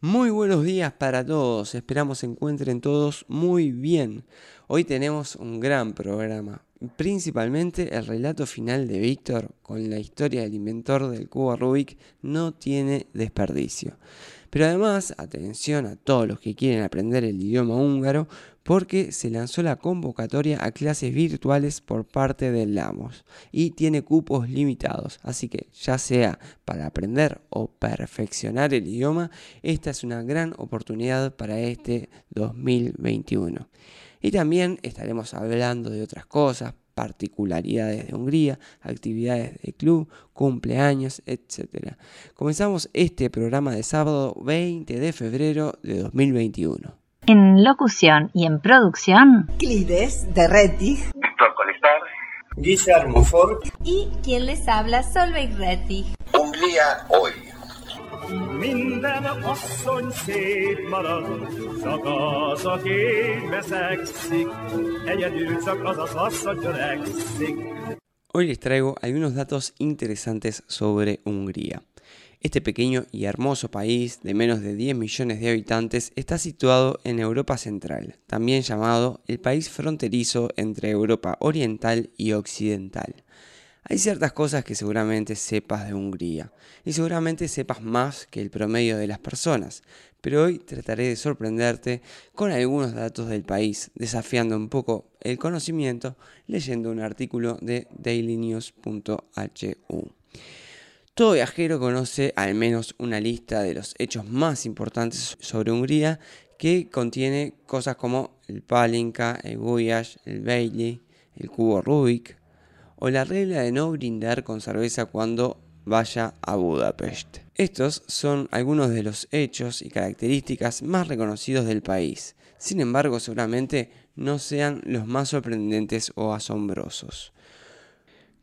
Muy buenos días para todos, esperamos se encuentren todos muy bien. Hoy tenemos un gran programa, principalmente el relato final de Víctor con la historia del inventor del cubo Rubik no tiene desperdicio. Pero además, atención a todos los que quieren aprender el idioma húngaro, porque se lanzó la convocatoria a clases virtuales por parte del LAMOS y tiene cupos limitados. Así que ya sea para aprender o perfeccionar el idioma, esta es una gran oportunidad para este 2021. Y también estaremos hablando de otras cosas, particularidades de Hungría, actividades de club, cumpleaños, etc. Comenzamos este programa de sábado 20 de febrero de 2021. En locución y en producción, Clides de Rettig, Víctor Colestar, Guillermo Ford y quien les habla, Solveig Rettig. Hungría hoy. Hoy les traigo algunos datos interesantes sobre Hungría. Este pequeño y hermoso país de menos de 10 millones de habitantes está situado en Europa Central, también llamado el país fronterizo entre Europa Oriental y Occidental. Hay ciertas cosas que seguramente sepas de Hungría y seguramente sepas más que el promedio de las personas, pero hoy trataré de sorprenderte con algunos datos del país, desafiando un poco el conocimiento leyendo un artículo de dailynews.hu. Todo viajero conoce al menos una lista de los hechos más importantes sobre Hungría que contiene cosas como el Palinka, el Guyash, el Bailey, el cubo Rubik, o la regla de no brindar con cerveza cuando vaya a Budapest. Estos son algunos de los hechos y características más reconocidos del país. Sin embargo, seguramente no sean los más sorprendentes o asombrosos.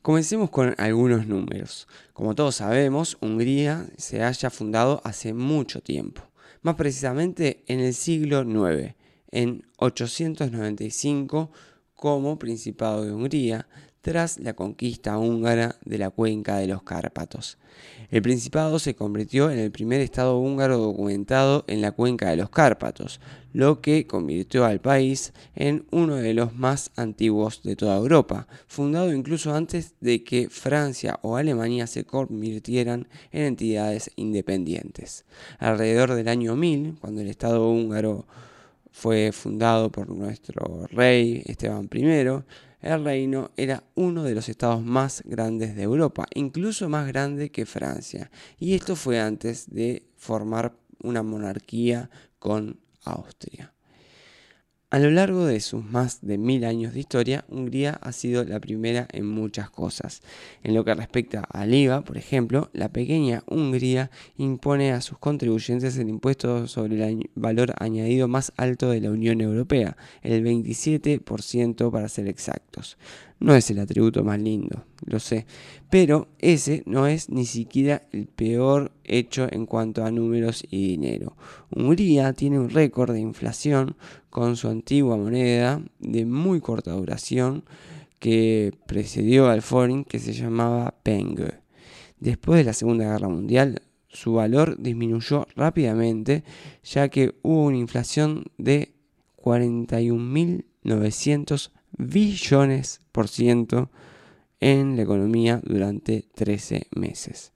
Comencemos con algunos números. Como todos sabemos, Hungría se haya fundado hace mucho tiempo, más precisamente en el siglo IX, en 895 como Principado de Hungría, tras la conquista húngara de la cuenca de los Cárpatos. El Principado se convirtió en el primer estado húngaro documentado en la cuenca de los Cárpatos, lo que convirtió al país en uno de los más antiguos de toda Europa, fundado incluso antes de que Francia o Alemania se convirtieran en entidades independientes. Alrededor del año 1000, cuando el estado húngaro fue fundado por nuestro rey Esteban I, el reino era uno de los estados más grandes de Europa, incluso más grande que Francia. Y esto fue antes de formar una monarquía con Austria. A lo largo de sus más de mil años de historia, Hungría ha sido la primera en muchas cosas. En lo que respecta al IVA, por ejemplo, la pequeña Hungría impone a sus contribuyentes el impuesto sobre el valor añadido más alto de la Unión Europea, el 27% para ser exactos. No es el atributo más lindo, lo sé, pero ese no es ni siquiera el peor hecho en cuanto a números y dinero. Hungría tiene un récord de inflación con su antigua moneda de muy corta duración que precedió al foreign que se llamaba penge. Después de la Segunda Guerra Mundial, su valor disminuyó rápidamente ya que hubo una inflación de 41.900 billones por ciento en la economía durante 13 meses.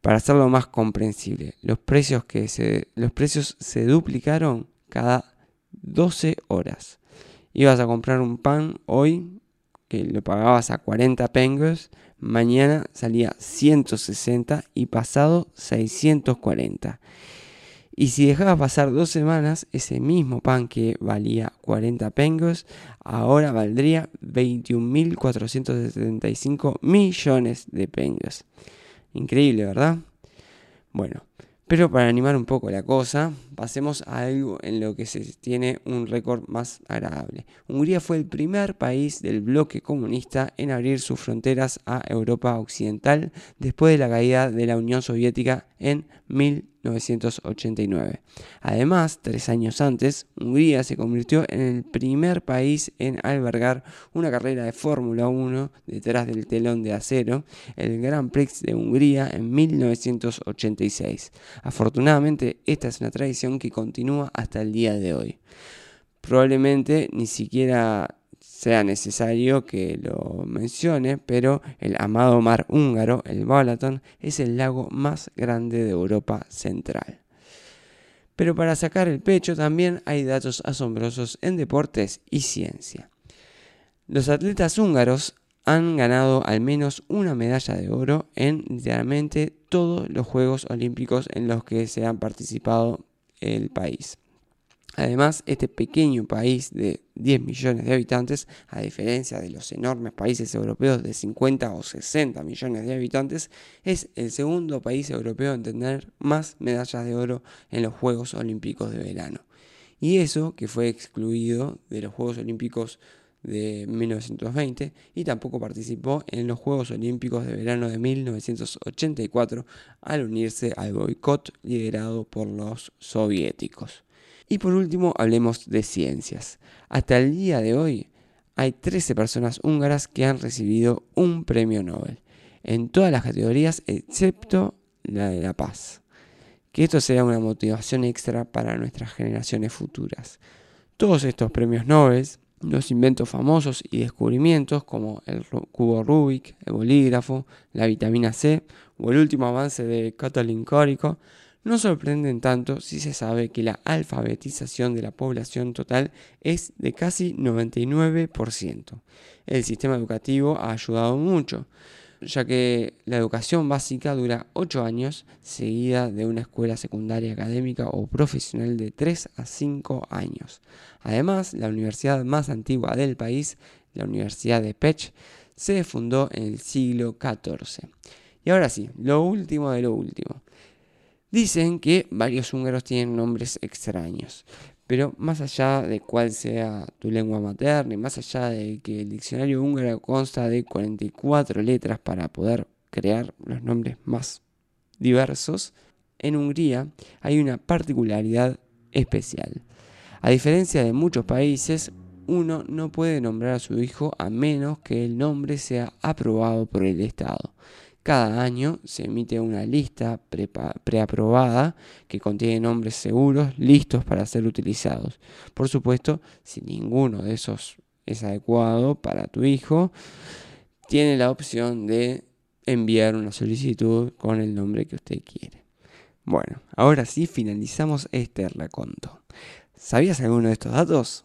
Para hacerlo más comprensible, los precios, que se, los precios se duplicaron cada 12 horas. Ibas a comprar un pan hoy que lo pagabas a 40 pengos, mañana salía 160 y pasado 640. Y si dejaba pasar dos semanas, ese mismo pan que valía 40 pengos, ahora valdría 21.475 millones de pengos. Increíble, ¿verdad? Bueno, pero para animar un poco la cosa, pasemos a algo en lo que se tiene un récord más agradable. Hungría fue el primer país del bloque comunista en abrir sus fronteras a Europa Occidental después de la caída de la Unión Soviética en 1989. Además, tres años antes, Hungría se convirtió en el primer país en albergar una carrera de Fórmula 1 detrás del telón de acero, el Grand Prix de Hungría en 1986. Afortunadamente, esta es una tradición que continúa hasta el día de hoy. Probablemente ni siquiera sea necesario que lo mencione, pero el amado mar húngaro, el Balaton, es el lago más grande de Europa Central. Pero para sacar el pecho también hay datos asombrosos en deportes y ciencia. Los atletas húngaros han ganado al menos una medalla de oro en literalmente todos los Juegos Olímpicos en los que se han participado el país. Además, este pequeño país de 10 millones de habitantes, a diferencia de los enormes países europeos de 50 o 60 millones de habitantes, es el segundo país europeo en tener más medallas de oro en los Juegos Olímpicos de verano. Y eso que fue excluido de los Juegos Olímpicos de 1920 y tampoco participó en los Juegos Olímpicos de verano de 1984 al unirse al boicot liderado por los soviéticos. Y por último, hablemos de ciencias. Hasta el día de hoy hay 13 personas húngaras que han recibido un premio Nobel, en todas las categorías excepto la de la paz. Que esto sea una motivación extra para nuestras generaciones futuras. Todos estos premios Nobel, los inventos famosos y descubrimientos como el cubo Rubik, el bolígrafo, la vitamina C o el último avance de Katalin Karikó, no sorprenden tanto si se sabe que la alfabetización de la población total es de casi 99%. El sistema educativo ha ayudado mucho, ya que la educación básica dura 8 años, seguida de una escuela secundaria académica o profesional de 3 a 5 años. Además, la universidad más antigua del país, la Universidad de Pech, se fundó en el siglo XIV. Y ahora sí, lo último de lo último. Dicen que varios húngaros tienen nombres extraños, pero más allá de cuál sea tu lengua materna y más allá de que el diccionario húngaro consta de 44 letras para poder crear los nombres más diversos, en Hungría hay una particularidad especial. A diferencia de muchos países, uno no puede nombrar a su hijo a menos que el nombre sea aprobado por el Estado. Cada año se emite una lista preaprobada que contiene nombres seguros listos para ser utilizados. Por supuesto, si ninguno de esos es adecuado para tu hijo, tiene la opción de enviar una solicitud con el nombre que usted quiere. Bueno, ahora sí finalizamos este raconto. ¿Sabías alguno de estos datos?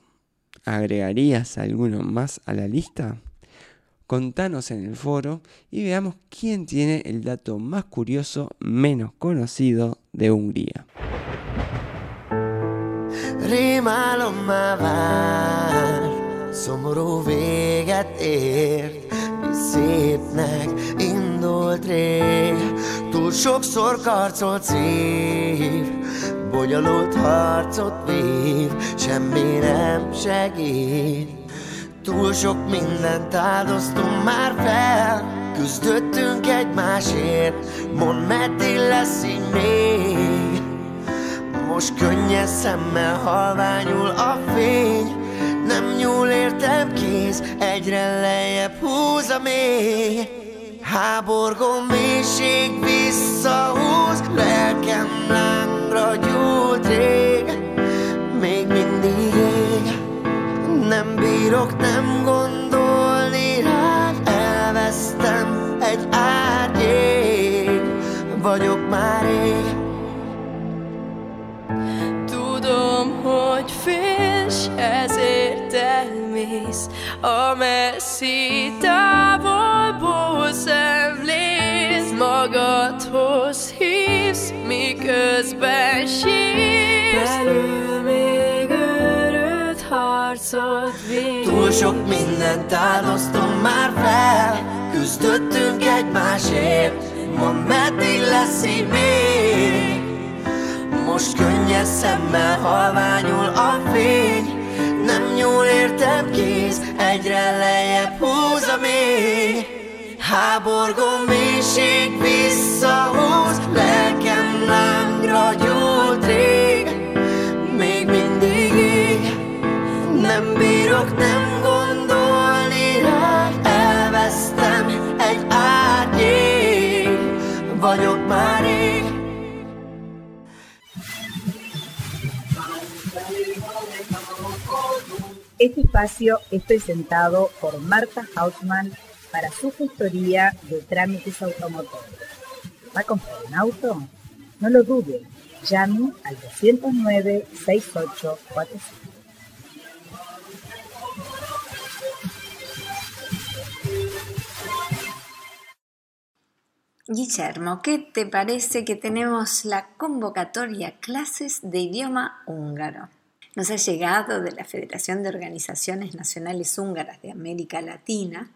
¿Agregarías alguno más a la lista? Contanos en el foro y veamos quién tiene el dato más curioso menos conocido de Hungría. Rémálommal vár, szomorú véget ért, mi szépnek indult rég. Túl sokszor karcolt szív, bonyolult harcot vív, semmi nem segít. Túl sok mindent áldoztunk már fel. Küzdöttünk egymásért Mondd meddig lesz így még. Most könnyes szemmel halványul a fény. Nem nyúl értem kéz Egyre lejjebb húz a mély. Háborgó mélység visszahúz Lelkem lángra gyújt rég nem bírok nem gondolni rád. Elvesztem egy árnyék Vagyok már ég. Tudom, hogy félsz, ezért elmész. A messzi távolból szemlész. Magadhoz hívsz, miközben sír szólt végig. Túl sok mindent áldoztam már fel Küzdöttünk egymásért Mondd, meddig lesz így még? Most könnyes szemmel halványul a fény Nem nyúl értem kéz Egyre lejjebb húz a mély. Háborgó mélység visszahúz Lelkem lángra gyújt rég Este espacio es presentado por Marta Hausmann para su gestoría de trámites automotores. ¿Va a comprar un auto? No lo dude, llame al 209-6845. Guillermo, ¿qué te parece que tenemos la convocatoria clases de idioma húngaro? Nos ha llegado de la Federación de Organizaciones Nacionales Húngaras de América Latina,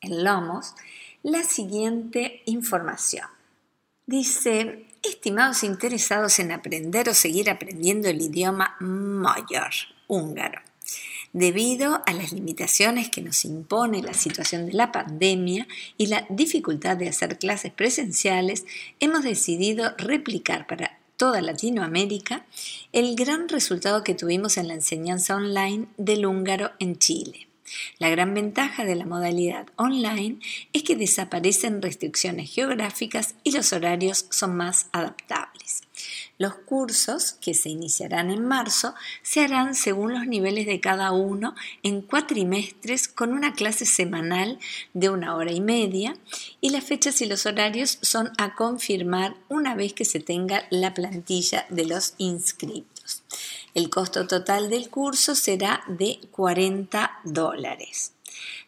el LOMOS, la siguiente información. Dice, estimados interesados en aprender o seguir aprendiendo el idioma mayor húngaro. Debido a las limitaciones que nos impone la situación de la pandemia y la dificultad de hacer clases presenciales, hemos decidido replicar para toda Latinoamérica el gran resultado que tuvimos en la enseñanza online del húngaro en Chile. La gran ventaja de la modalidad online es que desaparecen restricciones geográficas y los horarios son más adaptables. Los cursos, que se iniciarán en marzo, se harán según los niveles de cada uno en cuatrimestres con una clase semanal de una hora y media y las fechas y los horarios son a confirmar una vez que se tenga la plantilla de los inscritos. El costo total del curso será de 40 dólares.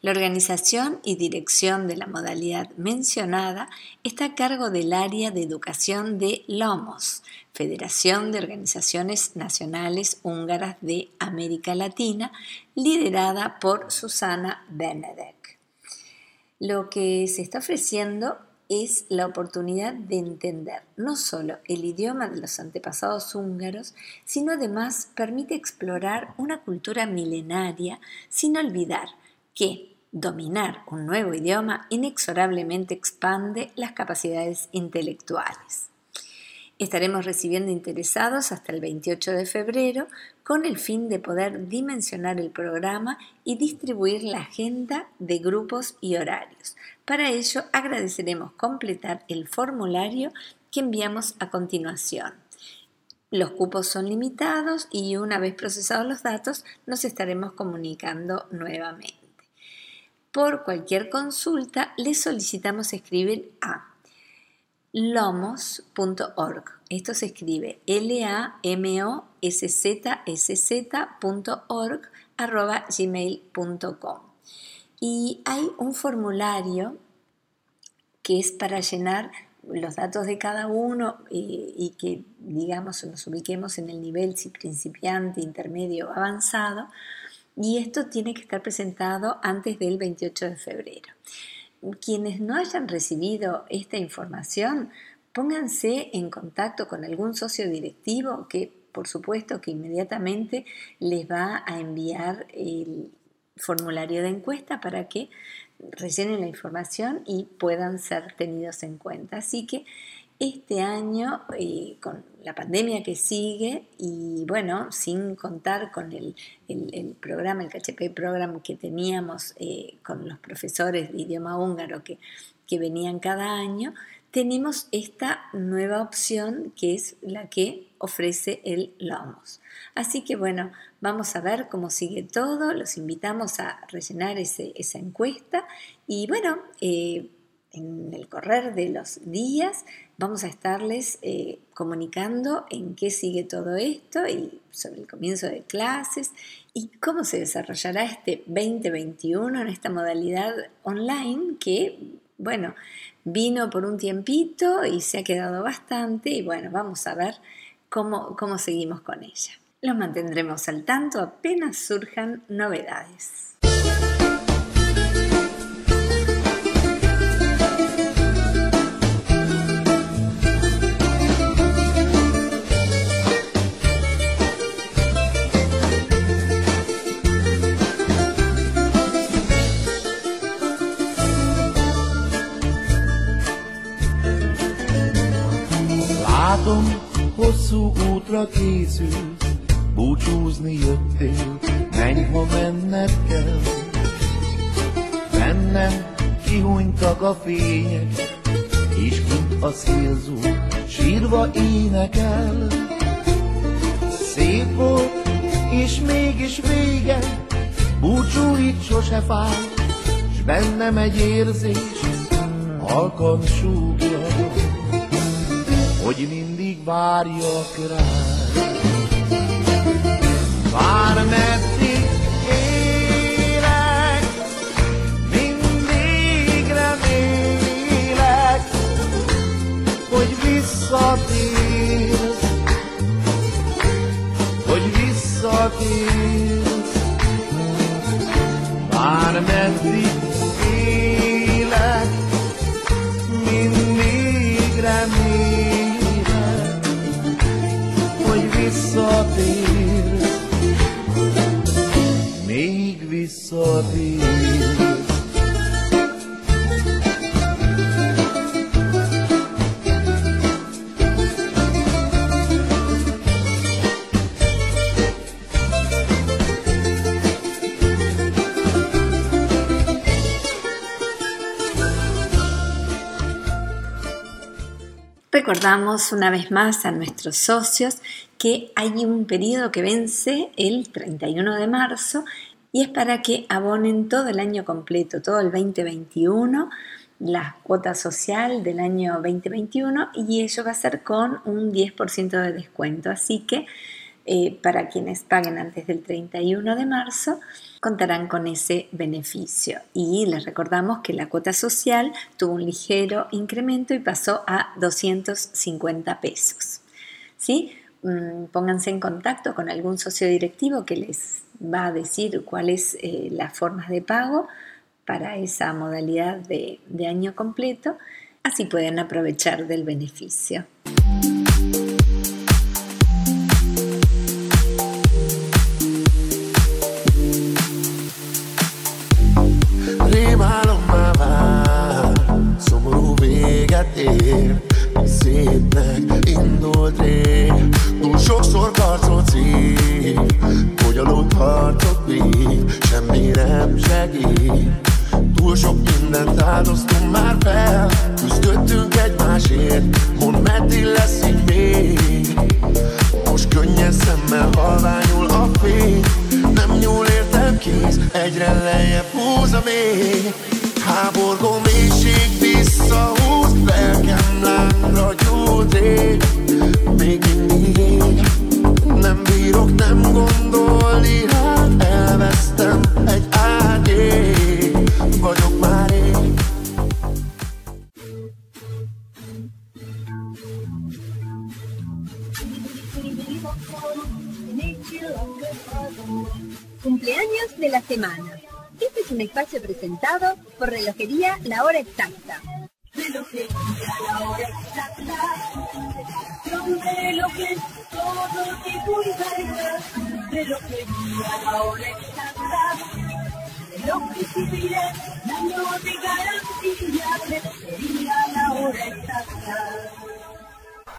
La organización y dirección de la modalidad mencionada está a cargo del área de educación de LOMOS, Federación de Organizaciones Nacionales Húngaras de América Latina, liderada por Susana Benedek. Lo que se está ofreciendo es la oportunidad de entender no solo el idioma de los antepasados húngaros, sino además permite explorar una cultura milenaria sin olvidar que dominar un nuevo idioma inexorablemente expande las capacidades intelectuales. Estaremos recibiendo interesados hasta el 28 de febrero con el fin de poder dimensionar el programa y distribuir la agenda de grupos y horarios. Para ello agradeceremos completar el formulario que enviamos a continuación. Los cupos son limitados y una vez procesados los datos nos estaremos comunicando nuevamente. Por cualquier consulta les solicitamos escribir a lomos.org. Esto se escribe l-a-m-o-s-z-s-z.org arroba gmail.com. Y hay un formulario que es para llenar los datos de cada uno y, y que, digamos, nos ubiquemos en el nivel si principiante, intermedio avanzado. Y esto tiene que estar presentado antes del 28 de febrero quienes no hayan recibido esta información, pónganse en contacto con algún socio directivo que por supuesto que inmediatamente les va a enviar el formulario de encuesta para que rellenen la información y puedan ser tenidos en cuenta. Así que este año, eh, con la pandemia que sigue y bueno, sin contar con el, programa, el KHP program que teníamos eh, con los profesores de idioma húngaro que, que venían cada año, tenemos esta nueva opción que es la que ofrece el LOMOS. Así que bueno, vamos a ver cómo sigue todo, los invitamos a rellenar ese, esa encuesta y bueno, eh, en el correr de los días vamos a estarles eh, comunicando en qué sigue todo esto y sobre el comienzo de clases y cómo se desarrollará este 2021 en esta modalidad online que, bueno, vino por un tiempito y se ha quedado bastante y bueno, vamos a ver cómo, cómo seguimos con ella. Los mantendremos al tanto apenas surjan novedades. Látom, hosszú útra készül, búcsúzni jöttél, menj, ha menned kell. Bennem kihúnytak a fények, és kint a szélzó sírva énekel. Szép volt, és mégis vége, búcsú itt sose fáj, s bennem egy érzés, halkan súgja, hogy mindig várjak rád. Vár meddig élek, mindig remélek, hogy visszatérsz, hogy visszatérsz. Vár meddig Recordamos una vez más a nuestros socios que hay un periodo que vence el 31 de marzo y es para que abonen todo el año completo, todo el 2021, la cuota social del año 2021 y ello va a ser con un 10% de descuento. Así que eh, para quienes paguen antes del 31 de marzo, contarán con ese beneficio. Y les recordamos que la cuota social tuvo un ligero incremento y pasó a 250 pesos. ¿Sí? Mm, pónganse en contacto con algún socio directivo que les va a decir cuáles eh, las formas de pago para esa modalidad de, año completo, así pueden aprovechar del beneficio. Bonyolult harcok vég, semmi nem segít. Túl sok mindent áldoztunk már fel Küzdöttünk egymásért, mondd meddig lesz így még. Most könnyes szemmel halványul a fény Nem nyúl értem kéz, egyre lejjebb húz a mély Háborgó mélység visszahúz Lelkem lángra gyújt ég. Még mindig Nem bírok nem gondolni un espacio presentado por Relojería La Hora Exacta.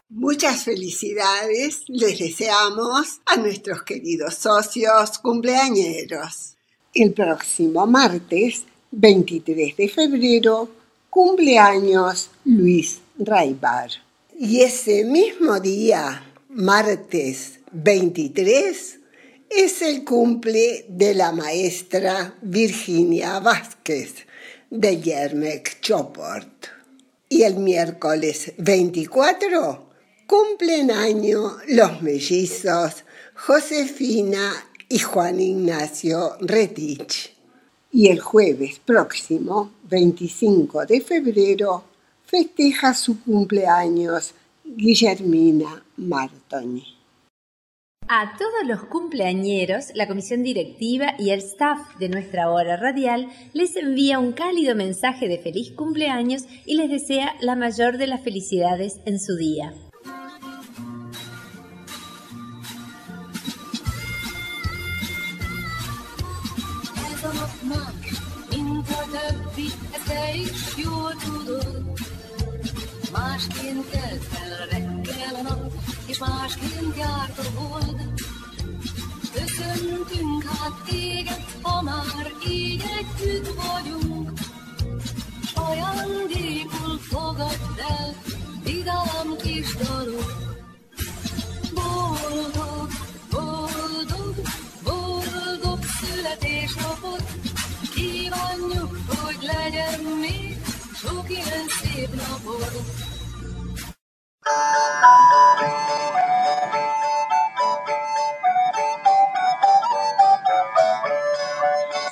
Muchas felicidades les deseamos a nuestros queridos socios cumpleañeros. El próximo martes, 23 de febrero, cumpleaños Luis Raibar. Y ese mismo día, martes 23, es el cumple de la maestra Virginia Vázquez de Yermek Choport. Y el miércoles 24 cumplen año los mellizos Josefina y Juan Ignacio Retich. Y el jueves próximo, 25 de febrero, festeja su cumpleaños Guillermina Martoni. A todos los cumpleañeros, la comisión directiva y el staff de nuestra hora radial les envía un cálido mensaje de feliz cumpleaños y les desea la mayor de las felicidades en su día.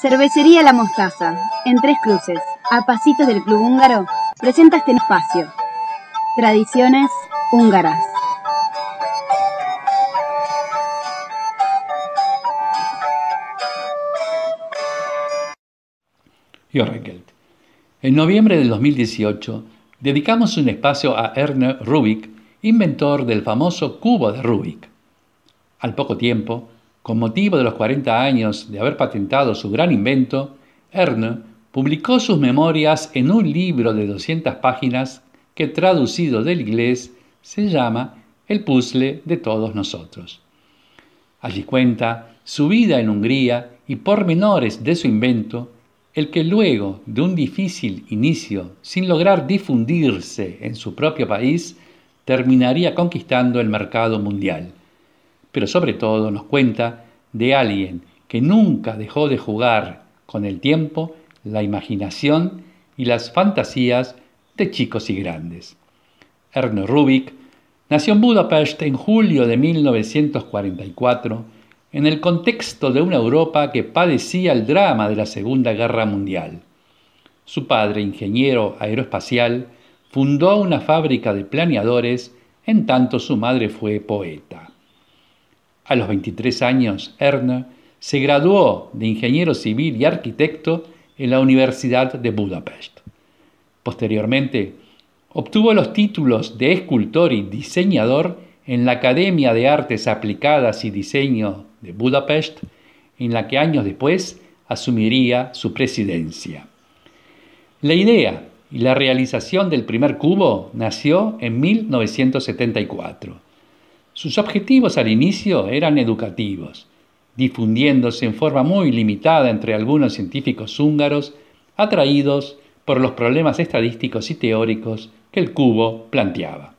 Cervecería La Mostaza, en Tres Cruces, a pasitos del Club Húngaro, presenta este espacio. Tradiciones húngaras. Jorgelt. En noviembre del 2018 dedicamos un espacio a Ernest Rubik, inventor del famoso cubo de Rubik. Al poco tiempo, con motivo de los 40 años de haber patentado su gran invento, Ernest publicó sus memorias en un libro de 200 páginas que traducido del inglés se llama El puzzle de todos nosotros. Allí cuenta su vida en Hungría y pormenores de su invento, el que luego de un difícil inicio sin lograr difundirse en su propio país, terminaría conquistando el mercado mundial. Pero sobre todo nos cuenta de alguien que nunca dejó de jugar con el tiempo, la imaginación y las fantasías de chicos y grandes. Ernest Rubik nació en Budapest en julio de 1944 en el contexto de una Europa que padecía el drama de la Segunda Guerra Mundial. Su padre, ingeniero aeroespacial, fundó una fábrica de planeadores en tanto su madre fue poeta. A los 23 años, Ernest se graduó de ingeniero civil y arquitecto en la Universidad de Budapest. Posteriormente, obtuvo los títulos de escultor y diseñador en la Academia de Artes Aplicadas y Diseño de Budapest, en la que años después asumiría su presidencia. La idea y la realización del primer cubo nació en 1974. Sus objetivos al inicio eran educativos, difundiéndose en forma muy limitada entre algunos científicos húngaros atraídos por los problemas estadísticos y teóricos que el cubo planteaba.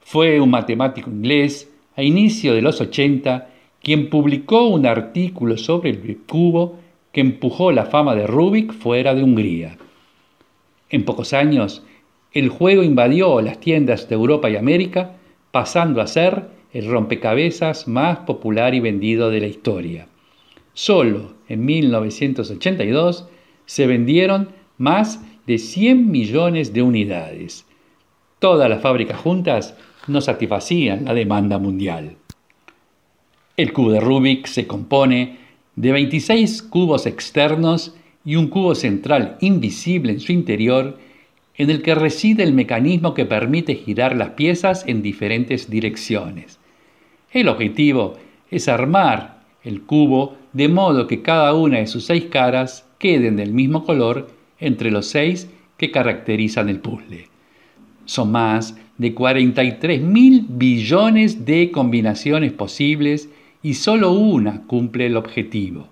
Fue un matemático inglés a inicio de los 80 quien publicó un artículo sobre el cubo que empujó la fama de Rubik fuera de Hungría. En pocos años, el juego invadió las tiendas de Europa y América, pasando a ser el rompecabezas más popular y vendido de la historia. Solo en 1982 se vendieron más de 100 millones de unidades. Todas las fábricas juntas no satisfacían la demanda mundial. El cubo de Rubik se compone de 26 cubos externos y un cubo central invisible en su interior en el que reside el mecanismo que permite girar las piezas en diferentes direcciones. El objetivo es armar el cubo de modo que cada una de sus seis caras queden del mismo color entre los seis que caracterizan el puzzle. Son más de 43 mil billones de combinaciones posibles y solo una cumple el objetivo.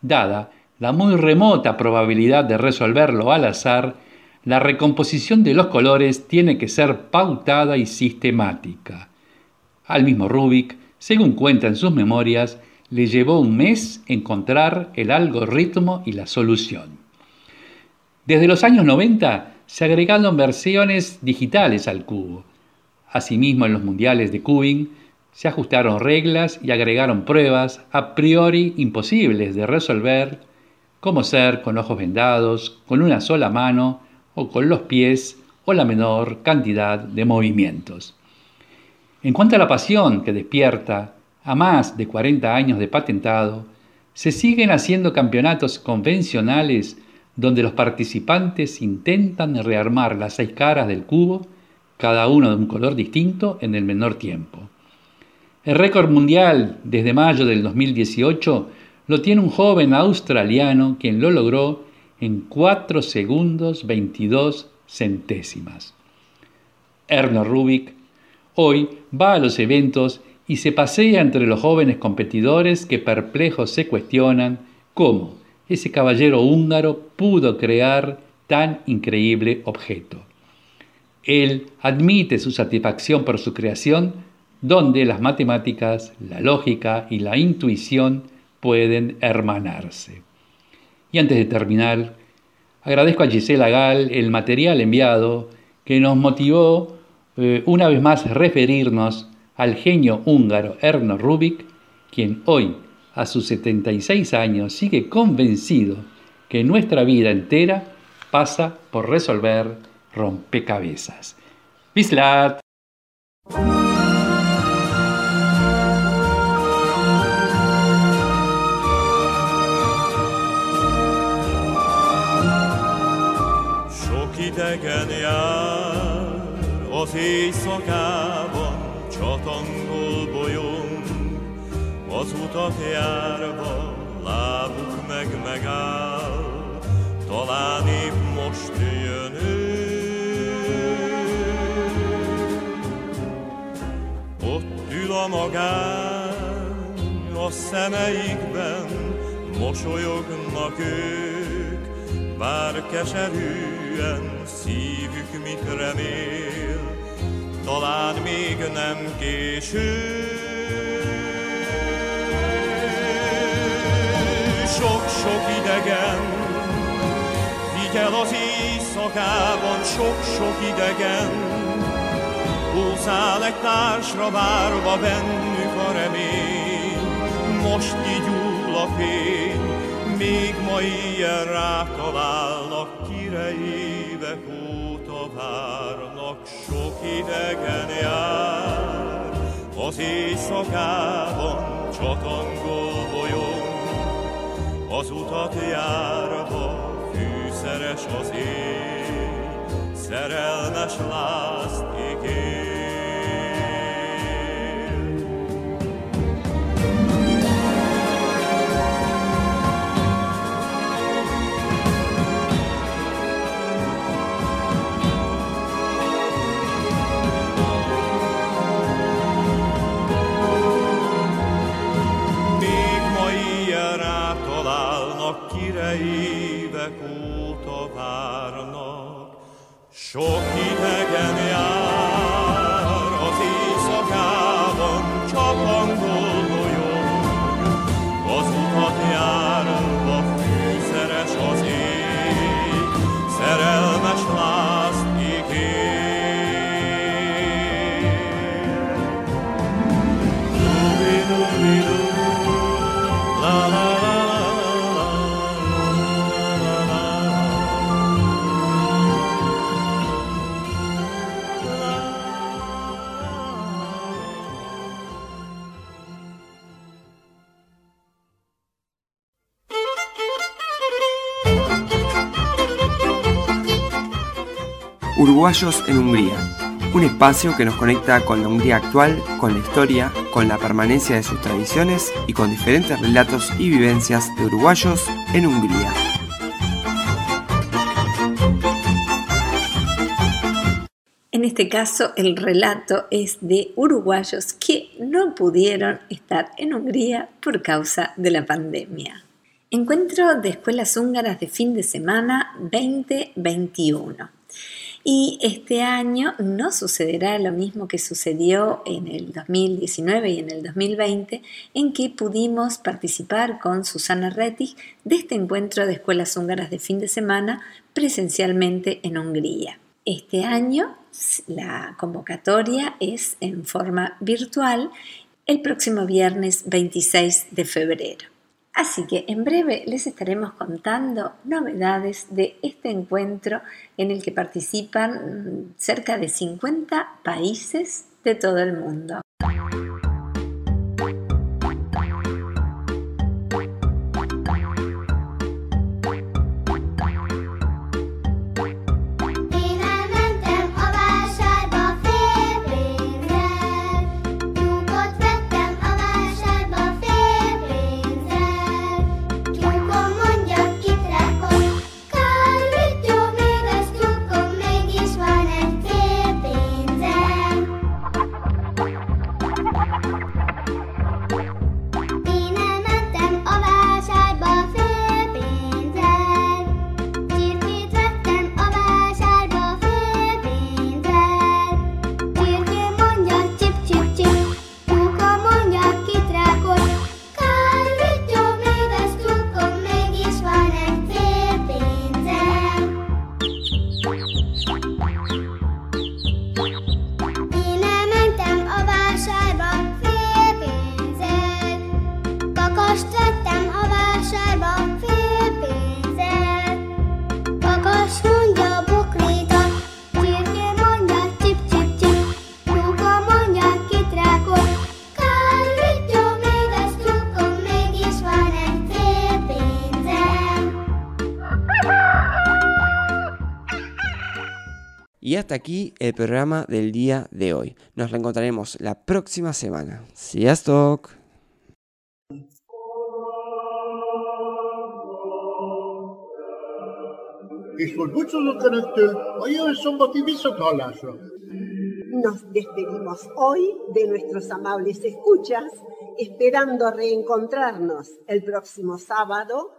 Dada la muy remota probabilidad de resolverlo al azar, la recomposición de los colores tiene que ser pautada y sistemática. Al mismo Rubik, según cuenta en sus memorias, le llevó un mes encontrar el algoritmo y la solución. Desde los años 90 se agregaron versiones digitales al cubo. Asimismo, en los mundiales de cubing se ajustaron reglas y agregaron pruebas a priori imposibles de resolver, como ser con ojos vendados, con una sola mano o con los pies o la menor cantidad de movimientos. En cuanto a la pasión que despierta a más de 40 años de patentado, se siguen haciendo campeonatos convencionales donde los participantes intentan rearmar las seis caras del cubo, cada uno de un color distinto en el menor tiempo. El récord mundial desde mayo del 2018 lo tiene un joven australiano quien lo logró en 4 segundos 22 centésimas. Erno Rubik hoy va a los eventos y se pasea entre los jóvenes competidores que perplejos se cuestionan cómo ese caballero húngaro pudo crear tan increíble objeto. Él admite su satisfacción por su creación, donde las matemáticas, la lógica y la intuición pueden hermanarse. Y antes de terminar, agradezco a Gisela Gal el material enviado que nos motivó eh, una vez más referirnos al genio húngaro Erno Rubik, quien hoy, a sus 76 años, sigue convencido que nuestra vida entera pasa por resolver rompecabezas. Bislat. Idegen jár az éjszakában, csatangol bolyong, az utat járva, lábuk meg megáll, talán épp most jön ő. Ott ül a magán, a szemeikben mosolyognak ők, bár keserűen szívük mit remél, talán még nem késő. Sok-sok idegen, figyel az éjszakában, sok-sok idegen, úszál egy társra várva bennük a remény, most kigyúl a fény, még ma ilyen rátalálnak, kire évek óta várnak, sok idegen jár, az éjszakában csatangol bolyong, az utat járva fűszeres az ég, szerelmes lázt ígér. Sok idegen jár Uruguayos en Hungría, un espacio que nos conecta con la Hungría actual, con la historia, con la permanencia de sus tradiciones y con diferentes relatos y vivencias de uruguayos en Hungría. En este caso, el relato es de uruguayos que no pudieron estar en Hungría por causa de la pandemia. Encuentro de escuelas húngaras de fin de semana 2021. Y este año no sucederá lo mismo que sucedió en el 2019 y en el 2020, en que pudimos participar con Susana Rettig de este encuentro de escuelas húngaras de fin de semana presencialmente en Hungría. Este año la convocatoria es en forma virtual el próximo viernes 26 de febrero. Así que en breve les estaremos contando novedades de este encuentro en el que participan cerca de 50 países de todo el mundo. Hasta aquí el programa del día de hoy. Nos reencontraremos la próxima semana. Sziasztok! És hogy. Nos despedimos hoy de nuestros amables escuchas, esperando reencontrarnos el próximo sábado.